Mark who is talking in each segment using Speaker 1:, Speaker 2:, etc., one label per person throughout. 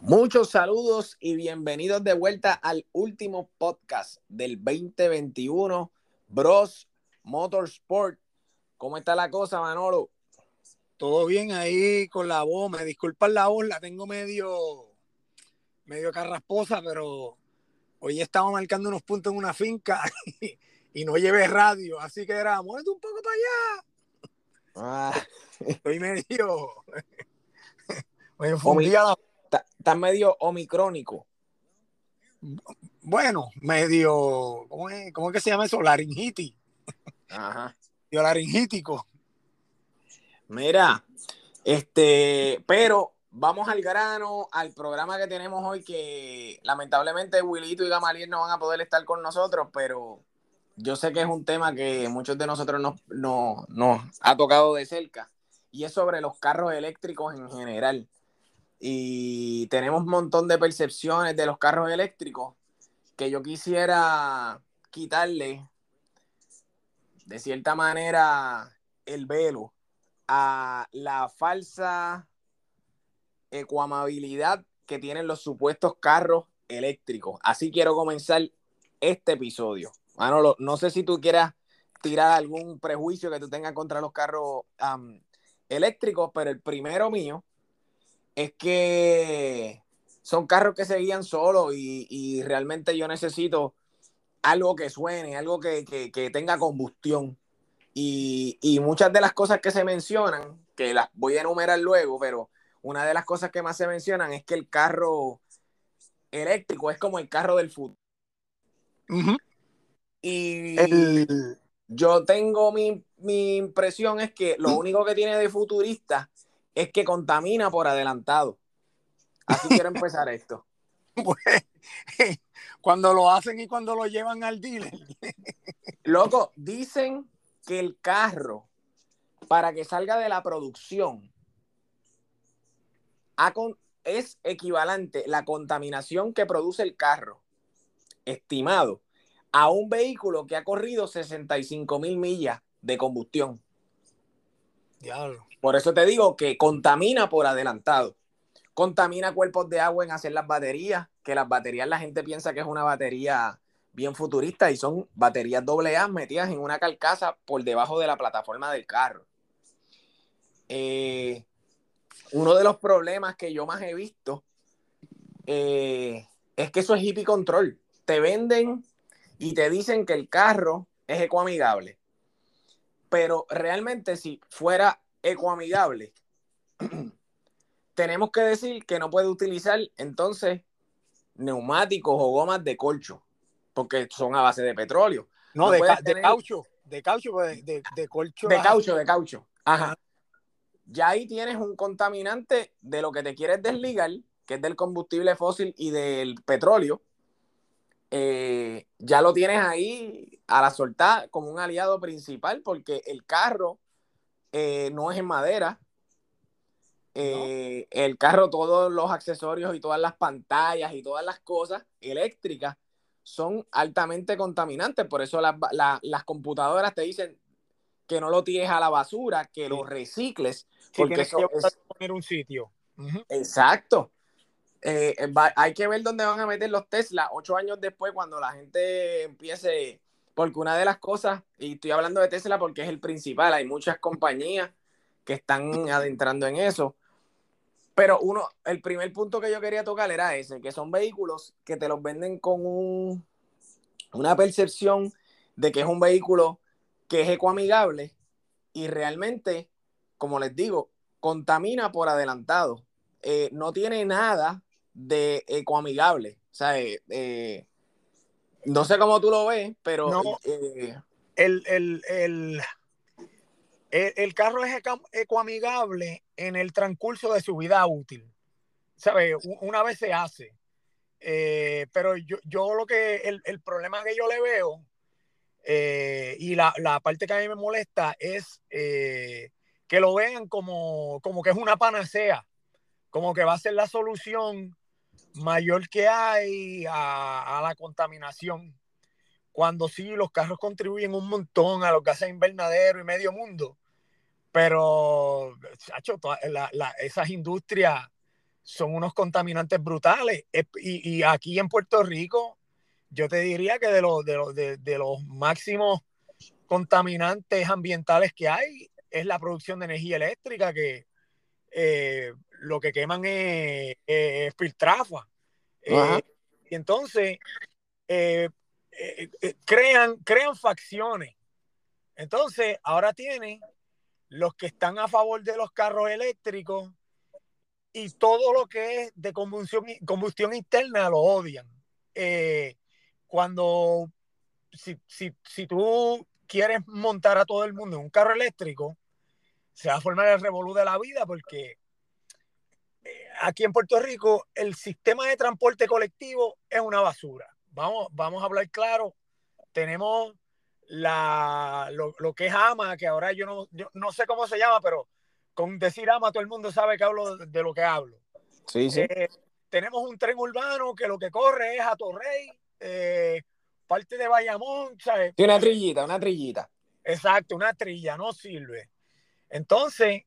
Speaker 1: Muchos saludos y bienvenidos de vuelta al último podcast del 2021, Bros Motorsport. ¿Cómo está la cosa, Manolo?
Speaker 2: Todo bien ahí con la voz. Me disculpan la voz, la tengo medio, medio carrasposa, pero hoy estamos marcando unos puntos en una finca y, no llevé radio, así que era, muévete un poco para allá. Ah. Estoy medio.
Speaker 1: Estás medio omicrónico.
Speaker 2: Bueno, medio. ¿cómo es, ¿Cómo que se llama eso? Laringitis. Ajá. Medio laringítico.
Speaker 1: Mira, este, pero vamos al grano, al programa que tenemos hoy, que lamentablemente Wilito y Gamaliel no van a poder estar con nosotros, pero yo sé que es un tema que muchos de nosotros nos, nos ha tocado de cerca, y es sobre los carros eléctricos en general. Y tenemos un montón de percepciones de los carros eléctricos que yo quisiera quitarle, de cierta manera, el velo a la falsa ecoamabilidad que tienen los supuestos carros eléctricos. Así quiero comenzar este episodio. Manolo, no sé si tú quieras tirar algún prejuicio que tú tengas contra los carros eléctricos, pero el primero mío es que son carros que se guían solos y, realmente yo necesito algo que suene, algo que, que tenga combustión. Y, muchas de las cosas que se mencionan, que las voy a enumerar luego, pero una de las cosas que más se mencionan es que el carro eléctrico es como el carro del futuro. Y yo tengo mi, mi, impresión es que lo único que tiene de futurista es que contamina por adelantado. Así quiero empezar esto.
Speaker 2: cuando lo hacen y cuando lo llevan al dealer.
Speaker 1: Loco, dicen que el carro, para que salga de la producción, es equivalente la contaminación que produce el carro, estimado, a un vehículo que ha corrido 65 mil millas de combustión. Por eso te digo que contamina por adelantado. Contamina cuerpos de agua en hacer las baterías, que las baterías la gente piensa que es una batería bien futuristas y son baterías AA metidas en una carcasa por debajo de la plataforma del carro. Eh, uno de los problemas que yo más he visto eh, es que eso es hippie control. Te venden y te dicen que el carro es ecoamigable. Pero realmente si fuera ecoamigable, tenemos que decir que no puede utilizar entonces neumáticos o gomas de colcho porque son a base de petróleo.
Speaker 2: No, de, caucho, de caucho, pues, de, de, colcho.
Speaker 1: De caucho, de caucho. Ajá. Ya ahí tienes un contaminante de lo que te quieres desligar, que es del combustible fósil y del petróleo. Eh, ya lo tienes ahí a la soltada como un aliado principal, porque el carro eh, no es en madera. Eh, el carro, todos los accesorios y todas las pantallas y todas las cosas eléctricas son altamente contaminantes. Por eso las, computadoras te dicen que no lo tires a la basura, que lo recicles. porque
Speaker 2: eso es... poner un sitio.
Speaker 1: Exacto. Eh, eh, hay que ver dónde van a meter los Tesla ocho años después cuando la gente empiece, porque una de las cosas, y estoy hablando de Tesla porque es el principal, hay muchas compañías que están adentrando en eso, pero uno, el primer punto que yo quería tocar era ese, que son vehículos que te los venden con un, una percepción de que es un vehículo que es ecoamigable y realmente, como les digo, contamina por adelantado. Eh, no tiene nada de ecoamigable. O sea, eh, eh, no sé cómo tú lo ves, pero...
Speaker 2: el, el, el, carro es ecoamigable en el transcurso de su vida útil. ¿Sabe? Una vez se hace. Eh, pero yo, yo, lo que, el, problema que yo le veo eh, y la, parte que a mí me molesta es eh, que lo vean como, como que es una panacea, como que va a ser la solución mayor que hay a, la contaminación cuando sí los carros contribuyen un montón a los gases invernadero y medio mundo, pero chacho, esas industrias son unos contaminantes brutales. Y, aquí en Puerto Rico, yo te diría que de los, de, de, los máximos contaminantes ambientales que hay es la producción de energía eléctrica, que eh, lo que queman es, filtrafa. Eh, y entonces eh, crean, crean facciones. Entonces, ahora tienen los que están a favor de los carros eléctricos y todo lo que es de combustión, combustión interna lo odian. Eh, cuando, si, si, si, tú quieres montar a todo el mundo en un carro eléctrico, se va a formar el revolú de la vida porque eh, aquí en Puerto Rico el sistema de transporte colectivo es una basura. Vamos, vamos a hablar claro. Tenemos la, lo, lo, que es AMA, que ahora yo no, yo no sé cómo se llama, pero con decir ama, todo el mundo sabe que hablo de, lo que hablo.
Speaker 1: Sí, sí.
Speaker 2: Eh, tenemos un tren urbano que lo que corre es a Torrey, eh, parte de Bayamón, ¿sabes?
Speaker 1: Tiene una trillita, una trillita.
Speaker 2: Exacto, una trilla, no sirve. Entonces,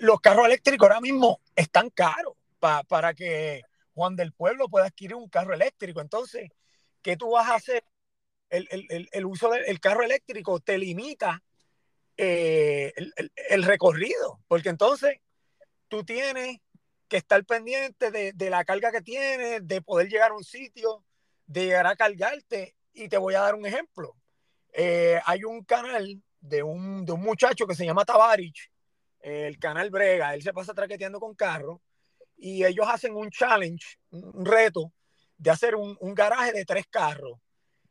Speaker 2: los carros eléctricos ahora mismo están caros para que Juan del Pueblo pueda adquirir un carro eléctrico. Entonces, ¿qué tú vas a hacer? El, el, el uso del carro eléctrico te limita eh, el, recorrido, porque entonces tú tienes que estar pendiente de, la carga que tienes, de poder llegar a un sitio, de llegar a cargarte. Y te voy a dar un ejemplo. Eh, hay un canal de un, de un, muchacho que se llama Tavarich, el canal Brega, él se pasa traqueteando con carros y ellos hacen un challenge, un reto de hacer un, garaje de tres carros.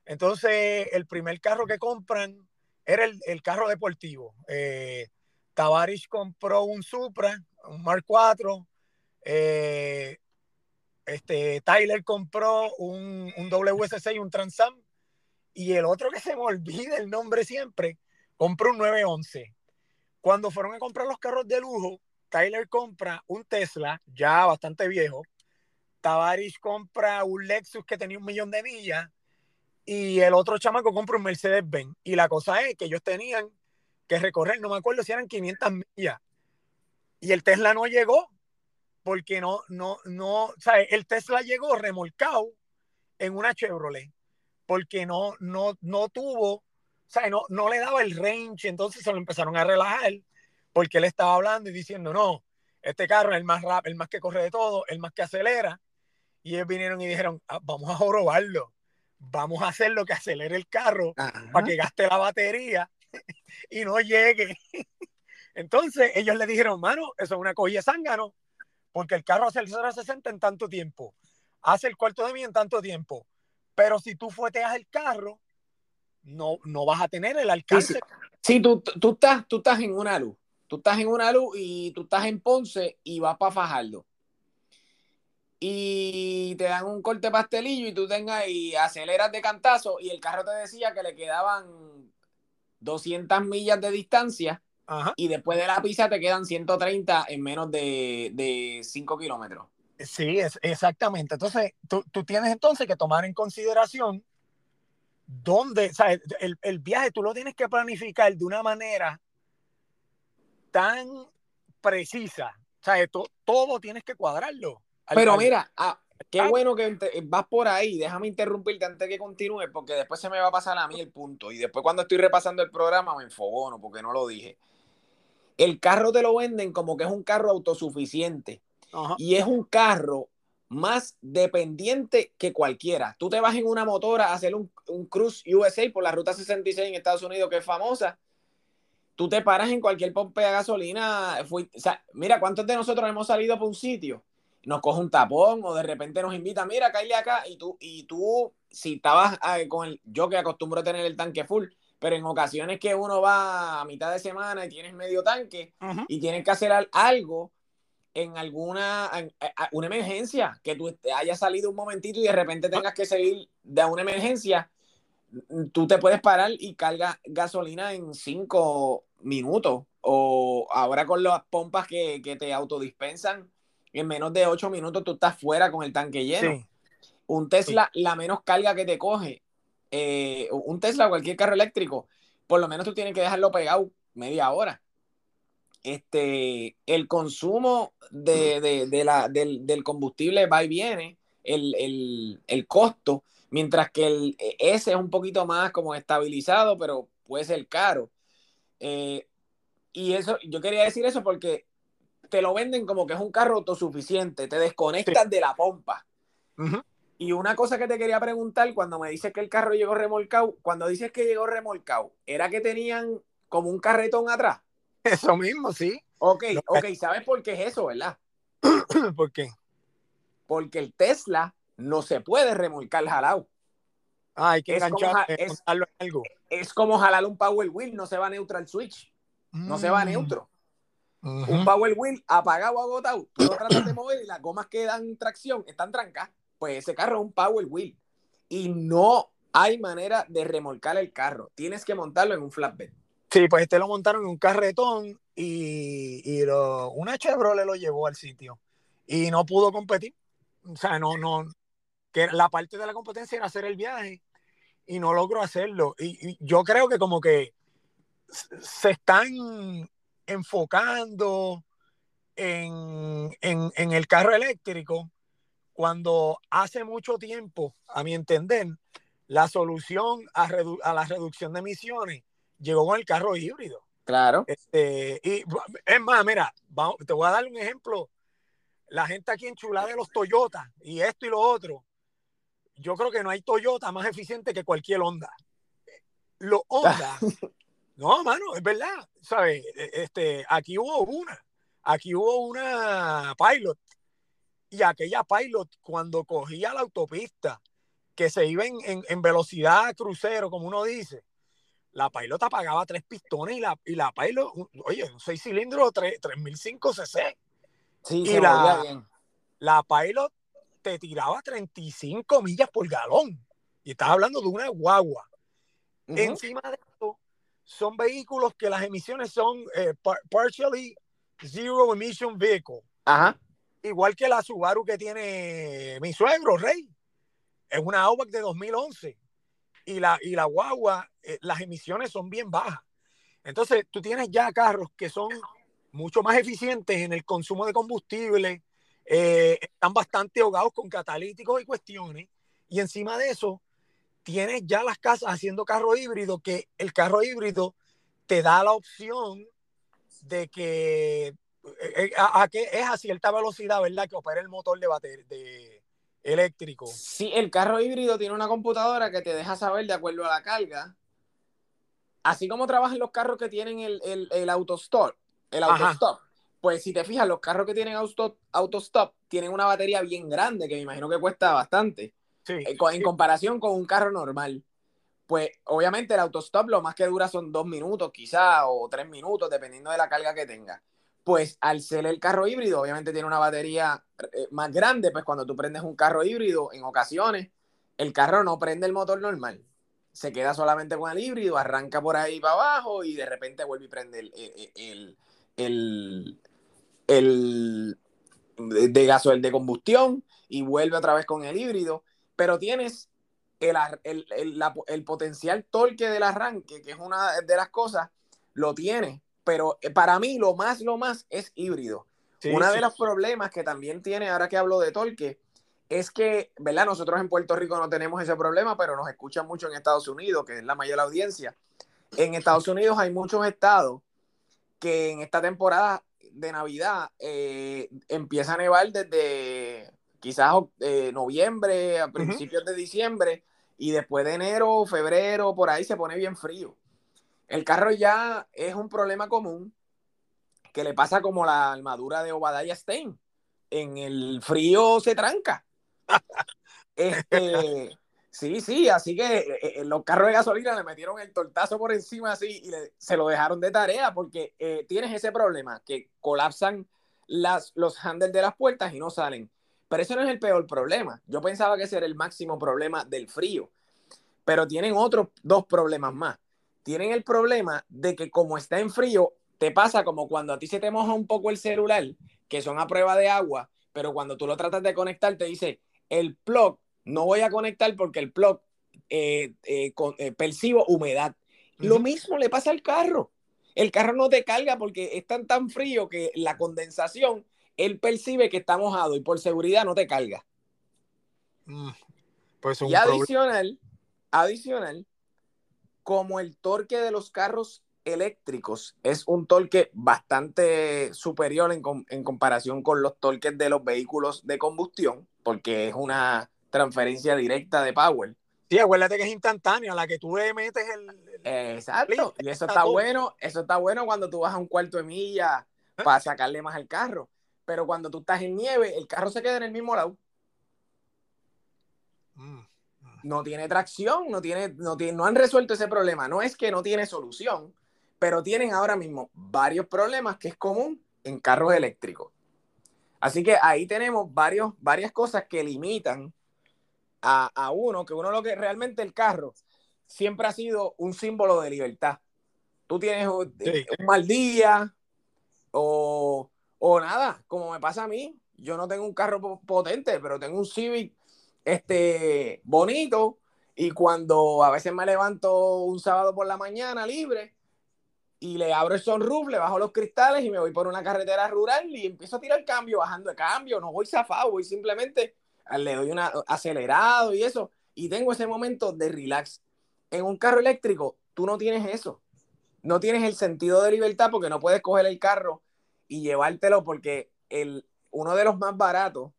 Speaker 2: Entonces, el primer carro que compran era el, carro deportivo. Eh, Tavares compró un Supra, un Mark IV. Eh, este, Tyler compró un, un WS6, un Transam. Y el otro que se me olvida el nombre siempre, compró un 911. Cuando fueron a comprar los carros de lujo, Tyler compra un Tesla, ya bastante viejo. Tavares compra un Lexus que tenía un millón de millas y el otro chamaco compra un Mercedes-Benz. Y la cosa es que ellos tenían que recorrer, no me acuerdo si eran 500 millas. Y el Tesla no llegó porque no, no, no, ¿sabes? El Tesla llegó remolcado en una Chevrolet porque no, no, no tuvo, ¿sabes? No, no le daba el range, entonces se lo empezaron a relajar porque él estaba hablando y diciendo, no, este carro es el más rápido, el más que corre de todo, el más que acelera. Y ellos vinieron y dijeron, ah, vamos a jorobarlo vamos a hacer lo que acelere el carro para que gaste la batería y no llegue. Entonces ellos le dijeron, mano, eso es una cogida zángano, porque el carro hace el 0 a 60 en tanto tiempo, hace el cuarto de mí en tanto tiempo. Pero si tú fueteas el carro, no, no vas a tener el alcance.
Speaker 1: Sí, tú, tú, estás, tú estás en una luz. Tú estás en una luz y tú estás en Ponce y vas para Fajardo y te dan un corte pastelillo y tú tengas y aceleras de cantazo y el carro te decía que le quedaban 200 millas de distancia y después de la pista te quedan 130 en menos de, de 5 kilómetros.
Speaker 2: Sí, es, exactamente. Entonces, tú, tú, tienes entonces que tomar en consideración dónde, o el, el viaje tú lo tienes que planificar de una manera tan precisa. O sea, todo tienes que cuadrarlo.
Speaker 1: Pero mira, ah, qué ah. bueno que vas por ahí. Déjame interrumpirte antes que continúe, porque después se me va a pasar a mí el punto. Y después, cuando estoy repasando el programa, me enfogono porque no lo dije. El carro te lo venden como que es un carro autosuficiente. Y es un carro más dependiente que cualquiera. Tú te vas en una motora a hacer un, un cruise USA por la ruta 66 en Estados Unidos, que es famosa. Tú te paras en cualquier pompe de gasolina. mira, ¿cuántos de nosotros hemos salido por un sitio? nos coge un tapón o de repente nos invita, mira, caile acá y tú, y tú, si estabas ah, con el, yo que acostumbro a tener el tanque full, pero en ocasiones que uno va a mitad de semana y tienes medio tanque y tienes que hacer algo en alguna, una emergencia, que tú hayas salido un momentito y de repente tengas que seguir de una emergencia, tú te puedes parar y carga gasolina en cinco minutos o ahora con las pompas que, que te autodispensan en menos de 8 minutos tú estás fuera con el tanque lleno. Un Tesla, la menos carga que te coge, eh, un Tesla cualquier carro eléctrico, por lo menos tú tienes que dejarlo pegado media hora. Este, el consumo de, la, del, combustible va y viene, el, costo, mientras que el, ese es un poquito más como estabilizado, pero puede ser caro. Eh, y eso, yo quería decir eso porque te lo venden como que es un carro autosuficiente, te desconectas de la pompa. Y una cosa que te quería preguntar, cuando me dices que el carro llegó remolcado, cuando dices que llegó remolcado, ¿era que tenían como un carretón atrás?
Speaker 2: Eso mismo, sí.
Speaker 1: Ok, ok, ¿sabes por qué es eso, verdad?
Speaker 2: ¿Por qué?
Speaker 1: Porque el Tesla no se puede remolcar jalado.
Speaker 2: Ah, hay que es
Speaker 1: es, algo. Es como jalar un Power Wheel, no se va neutral switch. No se va mm. neutro. Un Power Wheel apagado o agotado, tú lo tratas de mover y las gomas que dan tracción están trancas. Pues ese carro es un Power Wheel. Y no hay manera de remolcar el carro. Tienes que montarlo en un flatbed.
Speaker 2: Sí, pues este lo montaron en un carretón y, y una Chevrolet lo llevó al sitio y no pudo competir. O sea, no, no, que la parte de la competencia era hacer el viaje y no logró hacerlo. y yo creo que como que se están enfocando en, el carro eléctrico cuando hace mucho tiempo, a mi entender, la solución a, la reducción de emisiones llegó con el carro híbrido.
Speaker 1: Claro.
Speaker 2: Este, y es más, mira, te voy a dar un ejemplo. La gente aquí en Chula de los Toyota y esto y lo otro. Yo creo que no hay Toyota más eficiente que cualquier Honda. Los Honda No, mano, es verdad. ¿Sabes? E, este, aquí hubo una. Aquí hubo una pilot. Y aquella pilot, cuando cogía la autopista, que se iba en, velocidad crucero, como uno dice, la pilot apagaba tres pistones y la, y la pilot, oye, un seis cilindros, 3005 cc.
Speaker 1: Sí,
Speaker 2: y la, bien. la pilot te tiraba 35 millas por galón. Y estás hablando de una guagua. Encima de son vehículos que las emisiones son eh, partially zero emission vehicle.
Speaker 1: Ajá.
Speaker 2: Igual que la Subaru que tiene mi suegro, Rey. Es una Outback de 2011. Y la, y la guagua, eh, las emisiones son bien bajas. Entonces, tú tienes ya carros que son mucho más eficientes en el consumo de combustible, eh, están bastante ahogados con catalíticos y cuestiones. Y encima de eso, tienes ya las casas haciendo carro híbrido, que el carro híbrido te da la opción de que eh, a, que es a cierta velocidad, ¿verdad? Que opera el motor de batería de eléctrico.
Speaker 1: Sí, el carro híbrido tiene una computadora que te deja saber de acuerdo a la carga. Así como trabajan los carros que tienen el, el, el autostop, el autostop. Pues si te fijas, los carros que tienen auto, autostop tienen una batería bien grande, que me imagino que cuesta bastante. Eh, en comparación con un carro normal. Pues obviamente el autostop lo más que dura son dos minutos quizá o tres minutos, dependiendo de la carga que tenga. Pues al ser el carro híbrido, obviamente tiene una batería eh, más grande, pues cuando tú prendes un carro híbrido, en ocasiones, el carro no prende el motor normal. Se queda solamente con el híbrido, arranca por ahí para abajo y de repente vuelve y prende el, el, el, el de gasoil de combustión y vuelve otra vez con el híbrido pero tienes el, el, potencial torque del arranque, que es una de las cosas, lo tiene, pero eh, para mí lo más, lo más es híbrido. Uno de los problemas que también tiene, ahora que hablo de torque, es que, ¿verdad? Nosotros en Puerto Rico no tenemos ese problema, pero nos escuchan mucho en Estados Unidos, que es la mayor audiencia. En Estados Unidos hay muchos estados que en esta temporada de Navidad eh, empieza a nevar desde quizás eh, noviembre, a principios de diciembre, y después de enero, febrero, por ahí se pone bien frío. El carro ya es un problema común que le pasa como la armadura de Obadiah Stein. En el frío se tranca. Este, sí, sí, así que eh, eh, los carros de gasolina le metieron el tortazo por encima así y se lo dejaron de tarea porque tienes ese problema que colapsan las, los handles de las puertas y no salen. Pero eso no es el peor problema. Yo pensaba que ese era el máximo problema del frío. Pero tienen otros dos problemas más. Tienen el problema de que como está en frío, te pasa como cuando a ti se te moja un poco el celular, que son a prueba de agua, pero cuando tú lo tratas de conectar, te dice, el plug, no voy a conectar porque el plug eh, eh, eh, percibo humedad. Lo mismo le pasa al carro. el carro no te carga porque es tan, tan frío que la condensación, él percibe que está mojado y por seguridad no te carga. Mm, pues y adicional, adicional, como el torque de los carros eléctricos es un torque bastante superior en, en, comparación con los torques de los vehículos de combustión, porque es una transferencia directa de power.
Speaker 2: Sí, acuérdate que es instantánea, la que tú le metes el.
Speaker 1: Exacto. y eso está bueno, eso está bueno cuando tú vas a un cuarto de milla ah. para sacarle más al carro. Pero cuando tú estás en nieve, el carro se queda en el mismo lado. Mm. No tiene tracción, no tiene, no tiene, no han resuelto ese problema. No es que no tiene solución, pero tienen ahora mismo varios problemas que es común en carros eléctricos. Así que ahí tenemos varios, varias cosas que limitan a, uno, que uno lo que realmente el carro siempre ha sido un símbolo de libertad. Tú tienes un, mal día o, nada, como me pasa a mí. Yo no tengo un carro potente, pero tengo un Civic este, bonito y cuando a veces me levanto un sábado por la mañana libre y le abro el sunroof, le bajo los cristales y me voy por una carretera rural y empiezo a tirar cambio, bajando de cambio, no voy zafado, voy simplemente le doy un acelerado y eso, y tengo ese momento de relax. En un carro eléctrico, tú no tienes eso. No tienes el sentido de libertad porque no puedes coger el carro y llevártelo porque el, uno de los más baratos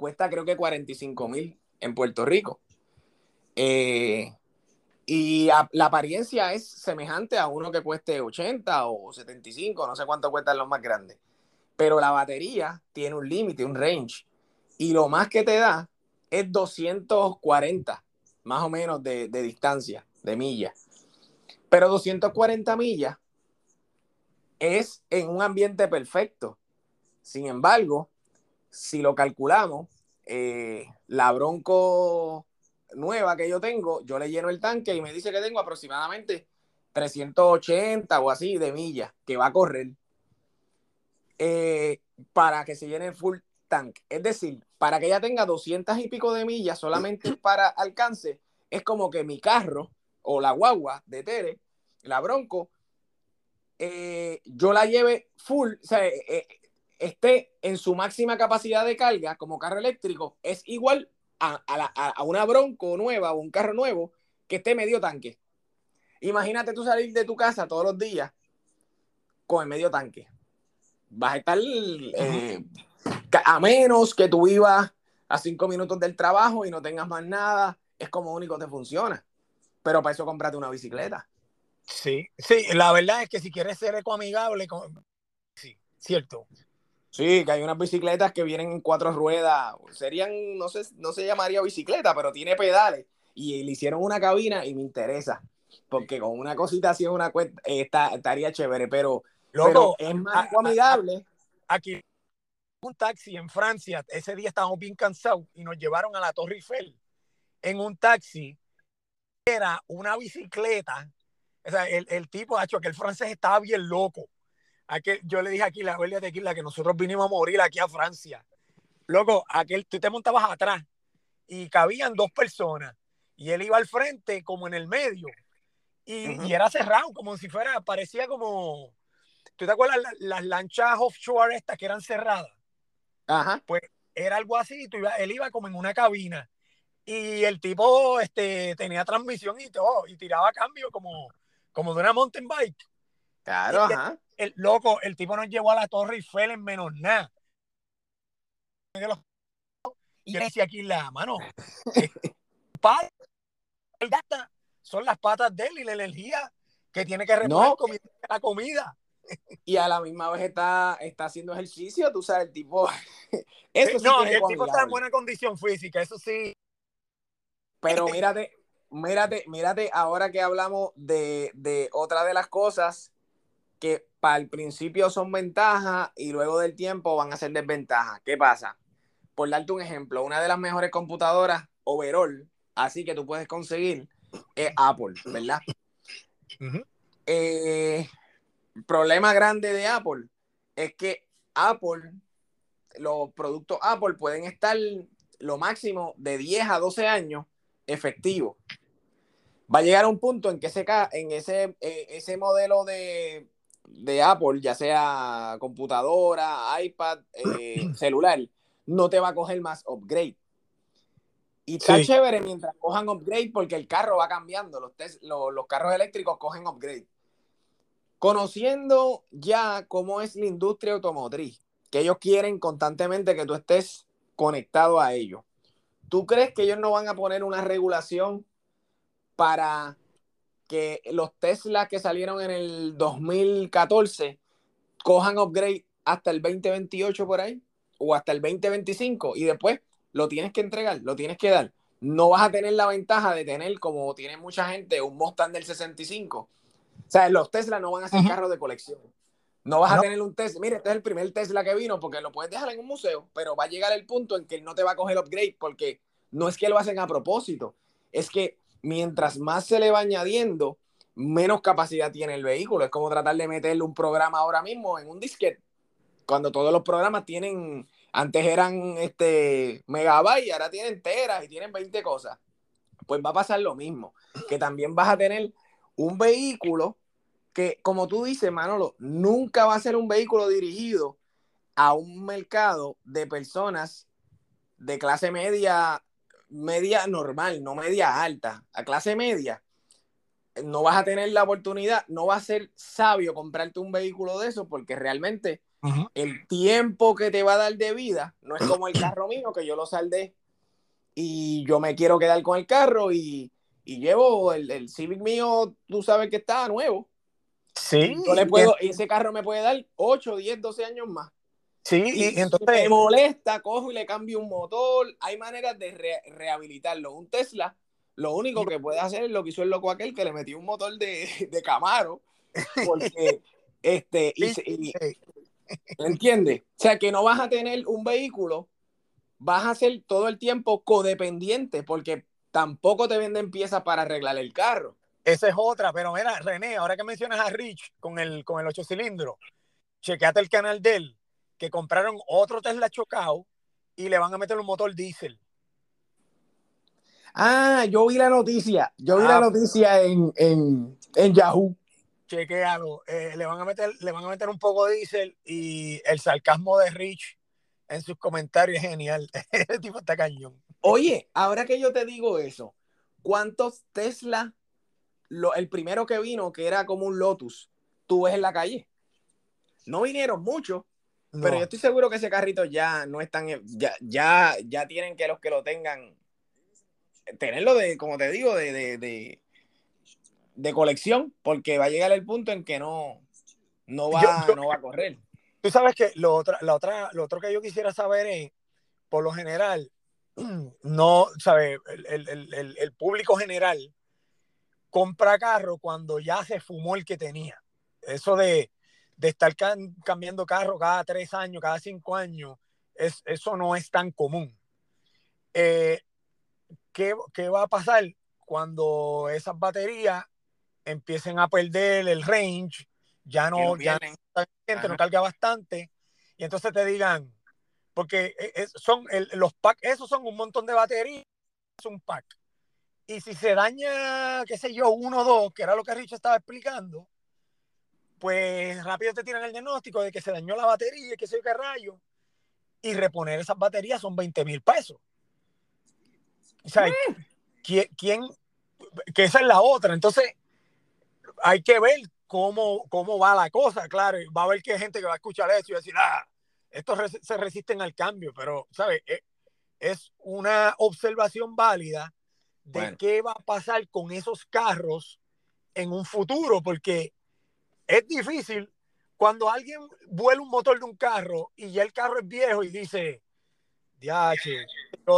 Speaker 1: cuesta creo que 45 mil en Puerto Rico. Eh, y la apariencia es semejante a uno que cueste 80 o 75, no sé cuánto cuestan los más grandes. Pero la batería tiene un límite, un range y lo más que te da es 240, más o menos de, distancia, de millas. Pero 240 millas es en un ambiente perfecto. Sin embargo, si lo calculamos, eh, la Bronco nueva que yo tengo, yo le lleno el tanque y me dice que tengo aproximadamente 380 o así de millas que va a correr eh, para que se llene full tank. Es decir, para que ella tenga 200 y pico de millas solamente para alcance, es como que mi carro o la guagua de Tere, la Bronco, eh, yo la lleve full, o sea, eh, esté en su máxima capacidad de carga como carro eléctrico, es igual a, a, una Bronco nueva o un carro nuevo que esté medio tanque. Imagínate tú salir de tu casa todos los días con el medio tanque. Vas a estar a menos que tú vivas a cinco minutos del trabajo y no tengas más nada, es como único te funciona. Pero para eso cómprate una bicicleta.
Speaker 2: Sí, sí, la verdad es que si quieres ser ecoamigable, sí, cierto.
Speaker 1: Sí, que hay unas bicicletas que vienen en cuatro ruedas, serían, no sé, no se llamaría bicicleta, pero tiene pedales y le hicieron una cabina y me interesa, porque con una cosita así una cuenta, estaría chévere, pero, pero es más ecoamigable.
Speaker 2: Aquí un taxi en Francia, ese día estábamos bien cansados y nos llevaron a la Torre Eiffel en un taxi. Era una bicicleta. O sea, el, el tipo, ha hecho que el francés estaba bien loco. Aquel, yo le dije aquí, la de Aquila, que nosotros vinimos a morir aquí a Francia. Loco, aquel, tú te montabas atrás y cabían dos personas y él iba al frente como en el medio y, y era cerrado, como si fuera, parecía como, ¿tú te acuerdas las, las lanchas offshore estas que eran cerradas? Pues era algo así, tú él iba como en una cabina y el tipo este, tenía transmisión y todo, y tiraba cambio como, como de una mountain bike.
Speaker 1: Claro, ajá.
Speaker 2: El, loco, el tipo nos llevó a la Torre Eiffel en menos nada. Y decía aquí la mano. son las patas de él y la energía que tiene que reponer la comida
Speaker 1: y a la misma vez está, está haciendo ejercicio, tú sabes, el tipo...
Speaker 2: eso sí no, el tipo está en buena condición física, eso sí.
Speaker 1: Pero mírate, mírate, mírate, ahora que hablamos de, de otra de las cosas que para el principio son ventajas y luego del tiempo van a ser desventajas. ¿Qué pasa? Por darte un ejemplo, una de las mejores computadoras overall, así que tú puedes conseguir, es Apple, ¿verdad? eh, problema grande de Apple es que Apple, los productos Apple pueden estar lo máximo de 10 a 12 años efectivos. va a llegar a un punto en que ese, en ese, eh, ese modelo de, de, Apple, ya sea computadora, iPad, eh, celular, no te va a coger más upgrade. Y está chévere mientras cojan upgrade porque el carro va cambiando. Los, los, los, carros eléctricos cogen upgrade. Conociendo ya cómo es la industria automotriz, que ellos quieren constantemente que tú estés conectado a ellos. ¿Tú crees que ellos no van a poner una regulación para que los Tesla que salieron en el 2014 cojan upgrade hasta el 2028 por ahí? O hasta el 2025 y después lo tienes que entregar, lo tienes que dar. No vas a tener la ventaja de tener, como tiene mucha gente, un Mustang del 65. O sea, los Tesla no van a ser carros de colección. No vas a tener un Tesla. Mire, este es el primer Tesla que vino porque lo puedes dejar en un museo, pero va a llegar el punto en que no te va a coger upgrade porque no es que lo hacen a propósito. Es que mientras más se le va añadiendo, menos capacidad tiene el vehículo. Es como tratar de meterle un programa ahora mismo en un disquete. Cuando todos los programas tienen antes eran este megabytes, ahora tienen teras y tienen 20 cosas. Pues va a pasar lo mismo, que también vas a tener un vehículo que, como tú dices, Manolo, nunca va a ser un vehículo dirigido a un mercado de personas de clase media, media normal, no media alta, a clase media. No vas a tener la oportunidad, no va a ser sabio comprarte un vehículo de eso porque realmente el tiempo que te va a dar de vida no es como el carro mío, que yo lo saldé y yo me quiero quedar con el carro y, llevo el, el, Civic mío, tú sabes que está nuevo.
Speaker 2: Sí.
Speaker 1: Yo le puedo, ese carro me puede dar 8, 10, 12 años más.
Speaker 2: Sí, y, entonces.
Speaker 1: me molesta, cojo y le cambio un motor. Hay maneras de rehabilitarlo. Un Tesla, lo único que puede hacer es lo que hizo el loco aquel que le metió un motor de, de Camaro. Porque, este, y, ¿Entiendes? O sea, que no vas a tener un vehículo, vas a ser todo el tiempo codependiente porque tampoco te venden piezas para arreglar el carro.
Speaker 2: Esa es otra, pero mira, René, ahora que mencionas a Rich con el, con el 8 cilindros, chequeate el canal de él, que compraron otro Tesla chocado y le van a meter un motor diésel.
Speaker 1: Ah, yo vi la noticia, yo vi la ah. noticia en, en, en Yahoo
Speaker 2: chequealo, eh, le, van a meter, le van a meter un poco de diésel y el sarcasmo de Rich en sus comentarios es genial. Ese tipo está cañón.
Speaker 1: Oye, ahora que yo te digo eso, ¿cuántos Tesla, lo, el primero que vino, que era como un Lotus, tú ves en la calle? No vinieron muchos, pero yo estoy seguro que ese carrito ya no están, ya, ya, ya tienen que los que lo tengan, tenerlo de, como te digo, de, de de colección, porque va a llegar el punto en que no, no, va, no va a correr.
Speaker 2: Tú sabes que lo, otra, la otra, lo otro que yo quisiera saber es, por lo general, no, ¿sabes? El, el, el, público general compra carro cuando ya se fumó el que tenía. Eso de, de estar cambiando carro cada tres años, cada cinco años, es, eso no es tan común. Eh, ¿qué, ¿Qué va a pasar cuando esas baterías empiecen a perder el range, ya no, ya no, no carga bastante, y entonces te digan, porque e, son los packs, esos son un montón de baterías, es un pack. Y si se daña, qué sé yo, uno o dos, que era lo que Rich estaba explicando, pues rápido te tiran el diagnóstico de que se dañó la batería, que sé yo qué rayo, y reponer esas baterías son 20 mil pesos. O sea. ¿quién, ¿quién, que esa es la otra? Entonces, hay que ver cómo, cómo va la cosa, claro. Va a haber que hay gente que va a escuchar eso y va a decir, ah, estos se resisten al cambio, pero, ¿sabes? E, es una observación válida de qué va a pasar con esos carros en un futuro, porque es difícil cuando alguien vuela un motor de un carro y ya el carro es viejo y dice, diache,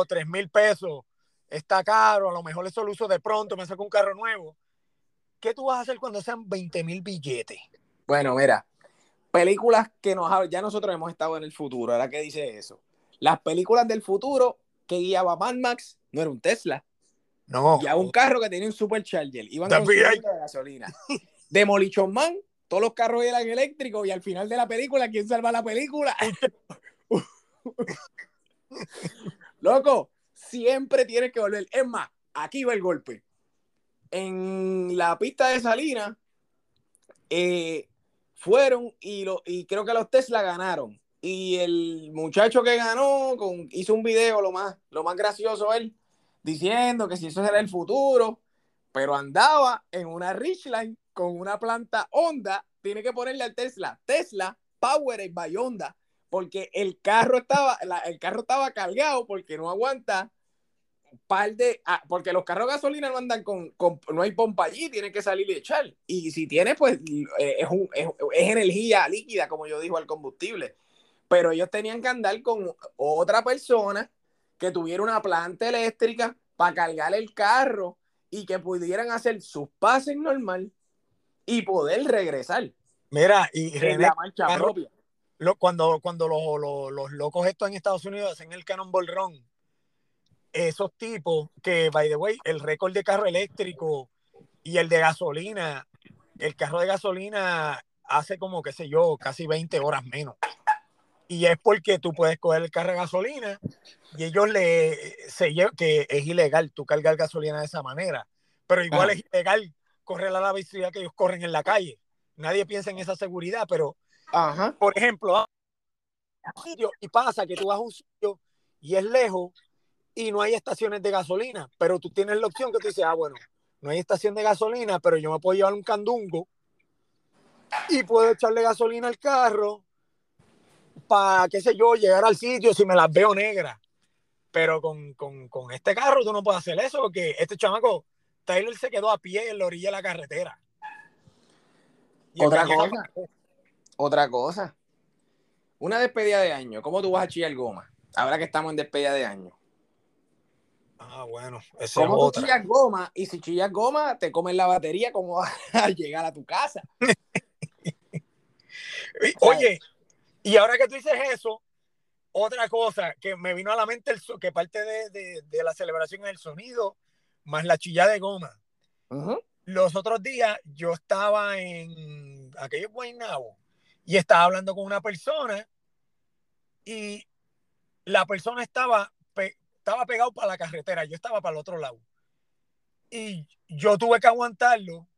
Speaker 2: tres mil pesos, está caro, a lo mejor eso lo uso de pronto, me saco un carro nuevo. ¿qué tú vas a hacer cuando sean 20 mil billetes?
Speaker 1: Bueno, mira, películas que nos ya nosotros hemos estado en el futuro, ahora que dice eso. Las películas del futuro que guiaba Mad Max no era un Tesla.
Speaker 2: No.
Speaker 1: Guiaba un carro que tenía un supercharger. Iban con de gasolina. Demolition Man, todos los carros eran eléctricos y al final de la película, ¿quién salva la película? Loco, siempre tienes que volver. Es más, aquí va el golpe en la pista de Salinas eh, fueron y, lo, y creo que los Tesla ganaron. Y el muchacho que ganó con, hizo un video, lo más, lo más gracioso él, diciendo que si eso era el futuro, pero andaba en una Richline con una planta Honda, tiene que ponerle al Tesla, Tesla Powered by Honda, porque el carro estaba, el carro estaba cargado porque no aguanta par de, ah, porque los carros de gasolina no andan con, no hay pompa allí, tiene que salir y echar. Y si tiene, pues eh, es, un, es, energía líquida, como yo digo, al combustible. Pero ellos tenían que andar con otra persona que tuviera una planta eléctrica para cargar el carro y que pudieran hacer sus pases normal y poder regresar.
Speaker 2: Mira, y la marcha propia. cuando cuando los, los, locos estos en Estados Unidos hacen el Cannonball Run, esos tipos que, by the way, el récord de carro eléctrico y el de gasolina, el carro de gasolina hace como, qué sé yo, casi 20 horas menos. Y es porque tú puedes coger el carro de gasolina y ellos le se que es ilegal tú cargar gasolina de esa manera. Pero igual es ilegal correr a la velocidad que ellos corren en la calle. Nadie piensa en esa seguridad, pero por ejemplo, y pasa que tú vas a un sitio y es lejos y no hay estaciones de gasolina, pero tú tienes la opción que tú dices, ah, bueno, no hay estación de gasolina, pero yo me puedo llevar un candungo y puedo echarle gasolina al carro para, qué sé yo, llegar al sitio si me las veo negras. Pero con, este carro tú no puedes hacer eso porque este chamaco, Tyler se quedó a pie en la orilla de la carretera.
Speaker 1: otra cosa. Otra cosa. Una despedida de año. ¿Cómo tú vas a chillar goma? Ahora que estamos en despedida de año.
Speaker 2: Ah, bueno.
Speaker 1: ¿Cómo tú chillas goma? Y si chillas goma, te comen la batería, ¿cómo vas a llegar a tu casa?
Speaker 2: Oye, y ahora que tú dices eso, otra cosa que me vino a la mente, el, que parte de, la celebración es el sonido, más la chilla de goma. Los otros días yo estaba en aquello Guaynabo y estaba hablando con una persona y la persona estaba estaba pegado para la carretera, yo estaba para el otro lado. Y yo tuve que aguantarlo,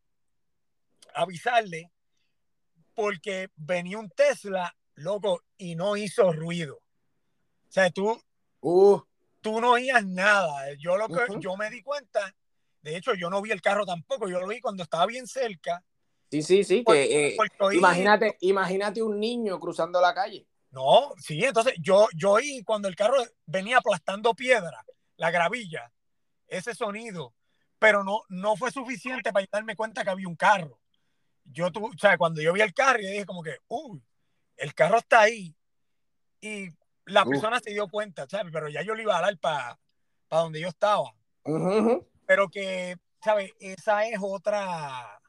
Speaker 2: avisarle, porque venía un Tesla, loco, y no hizo ruido. O sea, tú, uh. Tú no oías nada. Yo, lo que, yo me di cuenta, de hecho, yo no vi el carro tampoco, yo lo vi cuando estaba bien cerca.
Speaker 1: Sí, sí, sí, que, eh, imagínate, imagínate un niño cruzando la calle.
Speaker 2: No, sí, entonces yo, yo oí cuando el carro venía aplastando piedra, la gravilla, ese sonido, pero no, no fue suficiente para darme cuenta que había un carro. Yo, tu, o sea, cuando yo vi el carro, yo dije como que, uy, el carro está ahí. Y la persona se dio cuenta, ¿sabes? Pero ya yo le iba a dar para donde yo estaba. Pero que, ¿sabes? Esa es otra,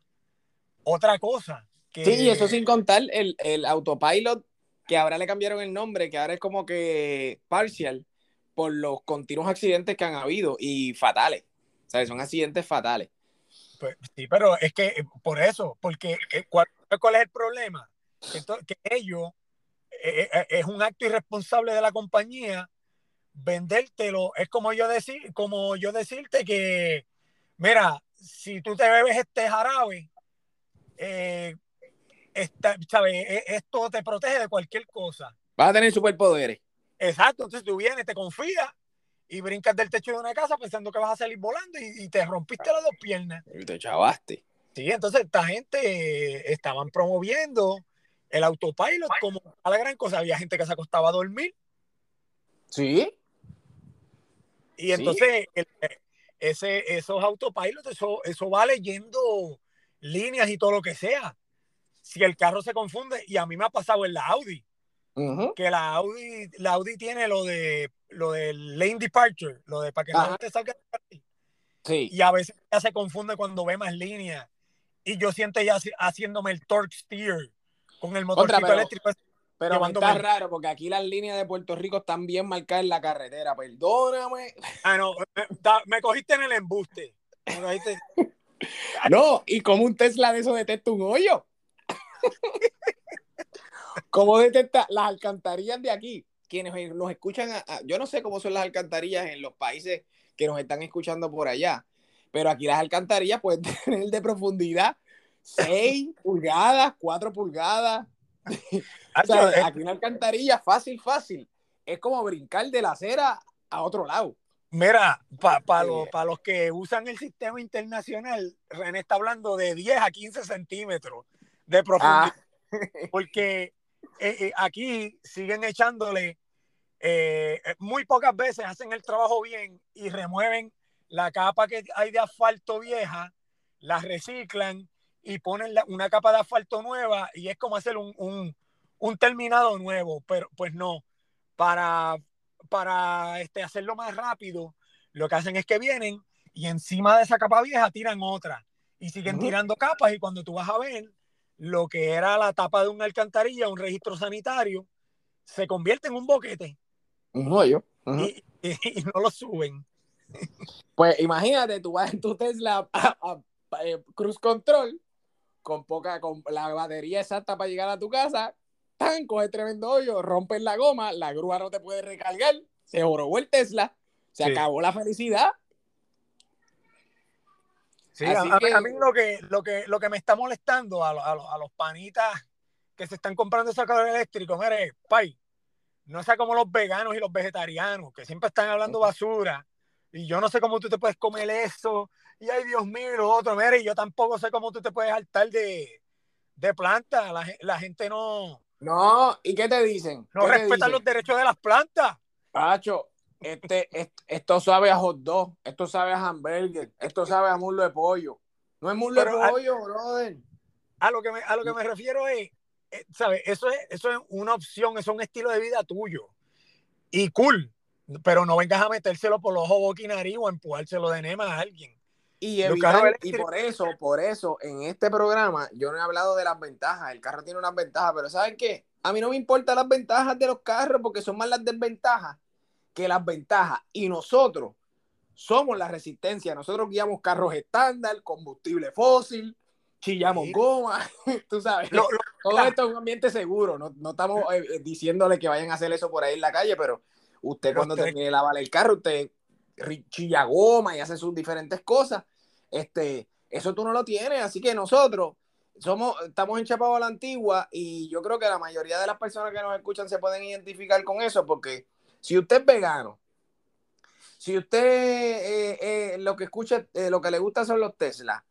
Speaker 2: otra cosa. Que...
Speaker 1: Sí, eso sin contar el, el autopilot que ahora le cambiaron el nombre, que ahora es como que parcial por los continuos accidentes que han habido y fatales. Sea, son accidentes fatales.
Speaker 2: Pues, sí, pero es que eh, por eso, porque eh, ¿cuál, cuál es el problema? que ellos, es un acto irresponsable de la compañía vendértelo. Es como yo, decir, como yo decirte que, mira, si tú te bebes este jarabe, eh, e, esto te protege de cualquier cosa.
Speaker 1: Vas a tener superpoderes.
Speaker 2: Exacto, entonces tú vienes, te confías y brincas del techo de una casa pensando que vas a salir volando y, te rompiste las dos piernas.
Speaker 1: Y te chavaste.
Speaker 2: Sí, entonces esta gente estaban promoviendo el autopilot como a la gran cosa. Había gente que se acostaba a dormir.
Speaker 1: Sí.
Speaker 2: Y entonces ese, esos autopilots, eso, eso va leyendo líneas y todo lo que sea si el carro se confunde, y a mí me ha pasado en la Audi, que la Audi, la Audi tiene lo de lo del lane departure, lo de para que no te salga. Sí. Y a veces ya se confunde cuando ve más líneas. Y yo siento ya haciéndome el torque steer con el motor eléctrico.
Speaker 1: Pero está raro porque aquí las líneas de Puerto Rico están bien marcadas en la carretera. Perdóname.
Speaker 2: Ah, no, me, cogiste en el embuste.
Speaker 1: no, y como un Tesla de eso detecta un hoyo. ¿Cómo detecta las alcantarillas de aquí? Quienes nos escuchan, yo no sé cómo son las alcantarillas en los países que nos están escuchando por allá, pero aquí las alcantarillas pueden tener de profundidad 6 pulgadas, 4 pulgadas. o sea,
Speaker 2: eh,
Speaker 1: aquí una alcantarilla fácil, fácil. Es como brincar de la acera a otro lado.
Speaker 2: Mira, para
Speaker 1: Eh.
Speaker 2: los que usan el sistema internacional, René está hablando de 10 a 15 centímetros de profundidad.
Speaker 1: Ah,
Speaker 2: Porque eh, eh, aquí siguen echándole, eh, muy pocas veces hacen el trabajo bien y remueven la capa que hay de asfalto vieja, la reciclan y ponen la- una capa de asfalto nueva y es como hacer un, un- un terminado nuevo, pero pues no, para, para este, hacerlo más rápido, lo que hacen es que vienen y encima de esa capa vieja tiran otra y siguen tirando capas y cuando tú vas a ver lo que era la tapa de una alcantarilla, un registro sanitario, se convierte en un boquete
Speaker 1: un hoyo.
Speaker 2: Y, y- y no lo suben.
Speaker 1: Pues imagínate, tú vas en tu Tesla a, a- a- eh, cruise control con poca, con la batería exacta para llegar a tu casa, tan, coge tremendo hoyo, rompes la goma, la grúa no te puede recargar, se jorobó el Tesla, se
Speaker 2: Sí.
Speaker 1: acabó la felicidad.
Speaker 2: Sí, a,
Speaker 1: que-
Speaker 2: mí lo que, lo, que, lo que me está molestando a, lo- a, lo- a los panitas que se están comprando ese carro eléctrico, mire, pay, no sea como los veganos y los vegetarianos, que siempre están hablando basura, y yo no sé cómo tú te puedes comer eso, y ay Dios mío, y lo otro, mire, yo tampoco sé cómo tú te puedes hartar de, de planta, la, la gente no,
Speaker 1: No, ¿y qué te dicen?
Speaker 2: no
Speaker 1: ¿Qué te
Speaker 2: respeta
Speaker 1: dicen?
Speaker 2: los derechos de las plantas.
Speaker 1: Pacho, este, est- esto sabe a hot dog, esto sabe a hamburger, esto sabe a muslo de pollo. No es muslo
Speaker 2: Pero,
Speaker 1: de
Speaker 2: ah,
Speaker 1: pollo, brother.
Speaker 2: A lo que me, a lo que me refiero es, eh, ¿sabes? Eso es, eso es una opción, eso es un estilo de vida tuyo. Y cool, pero no vengas a metérselo por los ojos, nariz o empujárselo de nema a alguien.
Speaker 1: Y, evitar- y por eso, por eso, en este programa yo no he hablado de las ventajas. El carro tiene unas ventajas, pero ¿saben qué? A mí no me importan las ventajas de los carros porque son más las desventajas que las ventajas. Y nosotros somos la resistencia. Nosotros guiamos carros estándar, combustible fósil, chillamos
Speaker 2: Sí.
Speaker 1: goma, tú sabes. Todo esto es un ambiente seguro. No, no estamos eh, eh, diciéndole que vayan a hacer eso por ahí en la calle, pero usted
Speaker 2: Pero
Speaker 1: cuando
Speaker 2: usted-
Speaker 1: termine de lavar el carro, usted chilla goma y hace sus diferentes cosas. Este, eso tú no lo tienes, así que nosotros somos, estamos enchapados a la antigua y yo creo que la mayoría de las personas que nos escuchan se pueden identificar con eso, porque si usted es vegano, si usted eh, eh, lo que escucha, eh, lo que le gusta son los Tesla,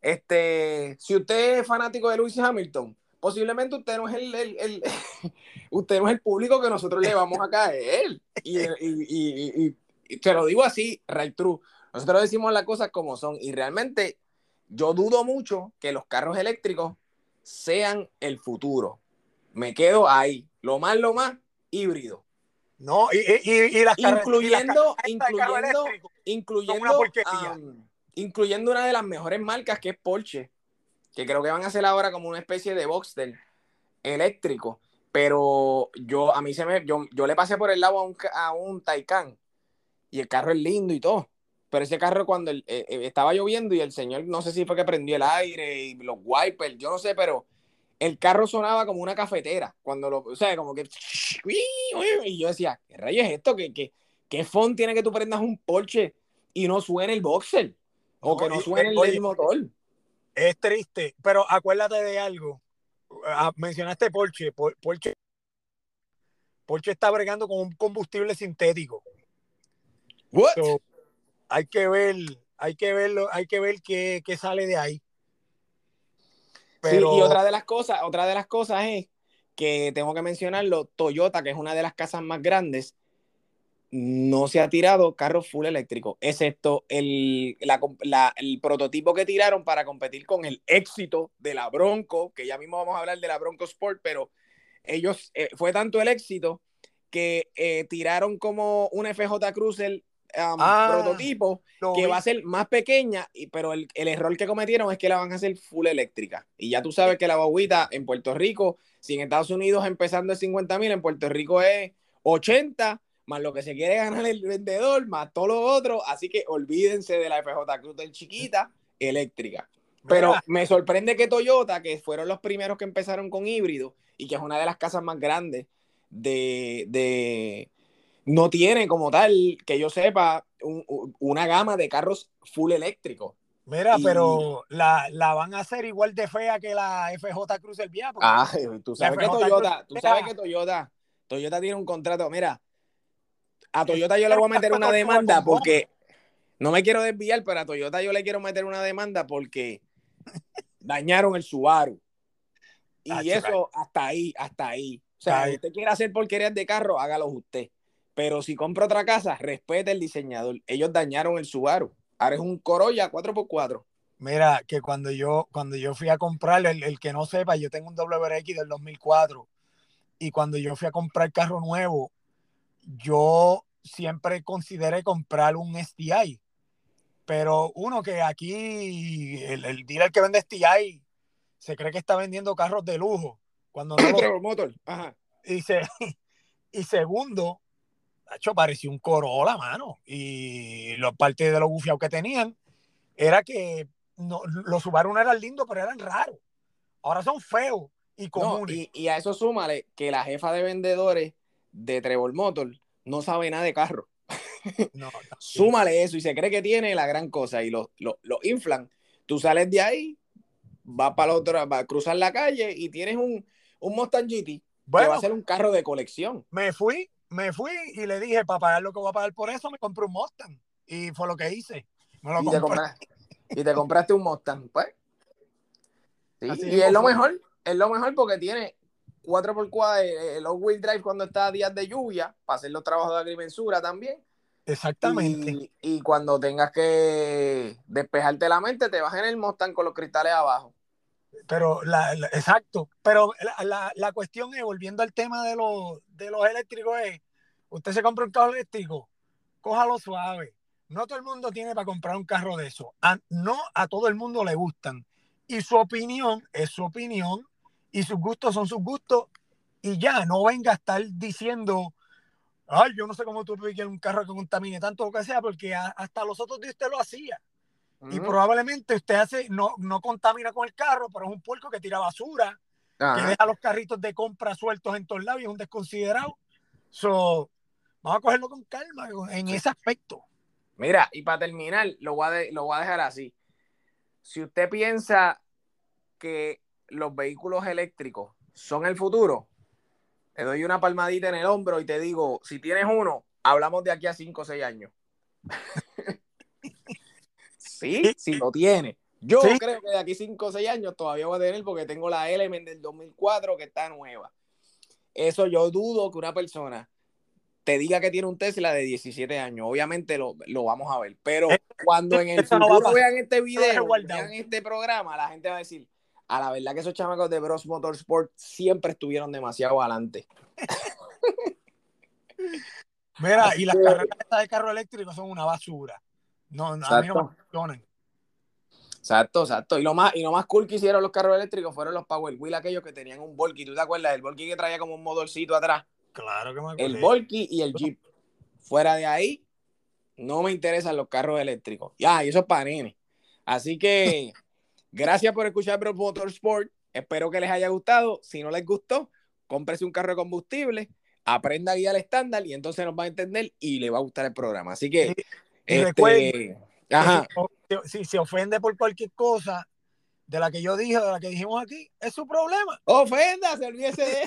Speaker 1: este, si usted es fanático de Lewis Hamilton, posiblemente usted no es el, el- usted no es el público que nosotros le vamos a caer. Y- y te lo digo así, right true. Nosotros decimos las cosas como son. Y realmente yo dudo mucho que los carros eléctricos sean el futuro. Me quedo ahí. Lo más, lo más, híbrido.
Speaker 2: no, y, y, y- las carre- y las
Speaker 1: Incluyendo, incluyendo, incluyendo,
Speaker 2: una
Speaker 1: am, incluyendo una de las mejores marcas que es Porsche, que creo que van a hacer ahora como una especie de Boxster eléctrico. Pero yo, a mí se me, yo, yo le pasé por el lado a un, a un Taycan y el carro es lindo y todo. Pero ese carro cuando el- eh, eh, estaba lloviendo y el señor, no sé si fue que prendió el aire y los wipers, yo no sé, pero el carro sonaba como una cafetera. Cuando lo, o sea, como que. Y yo decía, ¿qué rayos es esto? ¿Qué, qué, qué font tiene que tú prendas un Porsche y no suene el boxer? O que no suene el, el motor.
Speaker 2: Es triste, pero acuérdate de algo. Ah, mencionaste Porsche. Por- Porsche. Porsche está bregando con un combustible sintético.
Speaker 1: What?
Speaker 2: So, hay que ver, hay que verlo, hay que ver qué, qué sale de ahí. Pero
Speaker 1: Sí, y otra de las cosas, otra de las cosas es que tengo que mencionarlo, Toyota, que es una de las casas más grandes, no se ha tirado carros full eléctrico, excepto el, la- la- el prototipo que tiraron para competir con el éxito de la Bronco, que ya mismo vamos a hablar de la Bronco Sport, pero ellos, eh, fue tanto el éxito que eh, tiraron como un FJ Cruiser um,
Speaker 2: Ah,
Speaker 1: prototipo que va a ser más pequeña, y, pero el, el error que cometieron es que la van a hacer full eléctrica. Y ya tú sabes que la guaguita en Puerto Rico, si en Estados Unidos empezando es 50 mil, en Puerto Rico es 80, más lo que se quiere ganar el vendedor, más todo lo otro. Así que olvídense de la FJ Cruz del chiquita eléctrica. Pero me sorprende que Toyota, que fueron los primeros que empezaron con híbrido y que es una de las casas más grandes de, de no tiene como tal, que yo sepa, una gama de carros full eléctricos.
Speaker 2: Mira, pero la, van a hacer igual de fea que la FJ Cruz el Vía.
Speaker 1: Ah, tú sabes que Toyota, tú sabes que Toyota, Toyota tiene un contrato. Mira, a Toyota yo le voy a meter una demanda porque no me quiero desviar, pero a Toyota yo le quiero meter una demanda porque dañaron el Subaru. Y ah, eso hasta ahí, hasta ahí. O sea, si usted quiere hacer porquerías de carro, hágalo usted. Pero si compra otra casa, respete el diseñador. Ellos dañaron el Subaru. Ahora es un Corolla 4x4.
Speaker 2: Mira, que cuando yo, cuando yo fui a comprar, el, que no sepa, yo tengo un WRX del 2004. Y cuando yo fui a comprar carro nuevo, yo siempre consideré comprar un STI. Pero uno que aquí, el, el dealer que vende STI, se cree que está vendiendo carros de lujo. Cuando no
Speaker 1: lo... Motor. Ajá.
Speaker 2: Y, y segundo, hecho, parecía un Corolla, mano. Y la parte de los bufiados que tenían era que no, los Subaru no eran lindos, pero eran raros. Ahora son feos y comunes.
Speaker 1: y, a eso súmale que la jefa de vendedores de Trevor Motor no sabe nada de carro. No, súmale eso y se cree que tiene la gran cosa y lo, lo, inflan. Tú sales de ahí, vas para la otra, vas a cruzar la calle y tienes un, un Mustang GT que va a ser un carro de colección.
Speaker 2: Me fui me fui y le dije, para pagar lo que voy a pagar por eso, me compré un Mustang. Y fue lo que hice.
Speaker 1: y, te compraste, un Mustang, pues. y es lo mejor, es lo mejor porque tiene 4x4, eh, el all-wheel drive cuando está a días de lluvia, para hacer los trabajos de agrimensura también.
Speaker 2: Exactamente.
Speaker 1: Y, cuando tengas que despejarte la mente, te vas en el Mustang con los cristales abajo.
Speaker 2: Pero, la, exacto, pero la, la, cuestión es, volviendo al tema de, los, de los eléctricos, es, usted se compra un carro eléctrico, cójalo suave. No todo el mundo tiene para comprar un carro de eso. no a todo el mundo le gustan. Y su opinión es su opinión y sus gustos son sus gustos. Y ya, no venga a estar diciendo, ay, yo no sé cómo tú quieres un carro que contamine tanto o que sea, porque hasta los otros días usted lo hacía. Y probablemente usted hace, no, no contamina con el carro, pero es un puerco que tira basura, que deja los carritos de compra sueltos en todos lados y es un desconsiderado. So, vamos a cogerlo con calma en ese aspecto.
Speaker 1: Mira, y para terminar, lo voy, a lo voy a dejar así. Si usted piensa que los vehículos eléctricos son el futuro, te doy una palmadita en el hombro y te digo, si tienes uno, hablamos de aquí a 5 o 6 años. Sí, sí lo tiene. Yo creo que de aquí 5 o 6 años todavía voy a tener porque tengo la Element del 2004 que está nueva. Eso yo dudo que una persona te diga que tiene un Tesla de 17 años. Obviamente lo, vamos a ver. Pero eh, cuando en el futuro vean este video, vean este programa, la gente va a decir, a la verdad que esos chamacos de Bros Motorsport siempre estuvieron demasiado adelante.
Speaker 2: Mira, y las carreras de carro eléctrico son una basura. No, a mí no me
Speaker 1: Exacto, exacto. Y lo más, y lo más cool que hicieron los carros eléctricos fueron los Power Wheel, aquellos que tenían un Volky. ¿Tú te acuerdas? El Volky que traía como un motorcito atrás.
Speaker 2: Claro que me acuerdo.
Speaker 1: El Volky y el Jeep. Fuera de ahí, no me interesan los carros eléctricos. Ya, y eso es para nene. Así que, gracias por escuchar Bro Motorsport. Espero que les haya gustado. Si no les gustó, cómprese un carro de combustible, aprenda a guiar estándar y entonces nos va a entender y le va a gustar el programa. Así que
Speaker 2: este, Si, se ofende por cualquier cosa de la que yo dije, de la que dijimos aquí, es su problema.
Speaker 1: Ofenda, se olvídese de.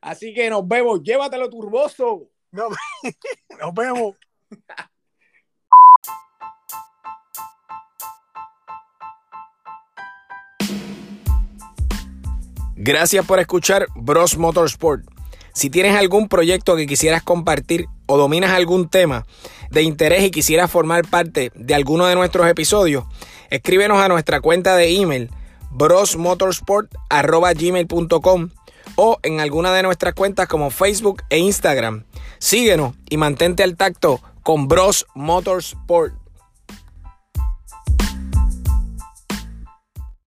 Speaker 1: Así que nos vemos. Llévatelo turboso.
Speaker 2: nos vemos.
Speaker 1: Gracias por escuchar Bros Motorsport. Si tienes algún proyecto que quisieras compartir o dominas algún tema de interés y quisieras formar parte de alguno de nuestros episodios, escríbenos a nuestra cuenta de email brosmotorsport.gmail.com o en alguna de nuestras cuentas como Facebook e Instagram. Síguenos y mantente al tacto con Bros Motorsport.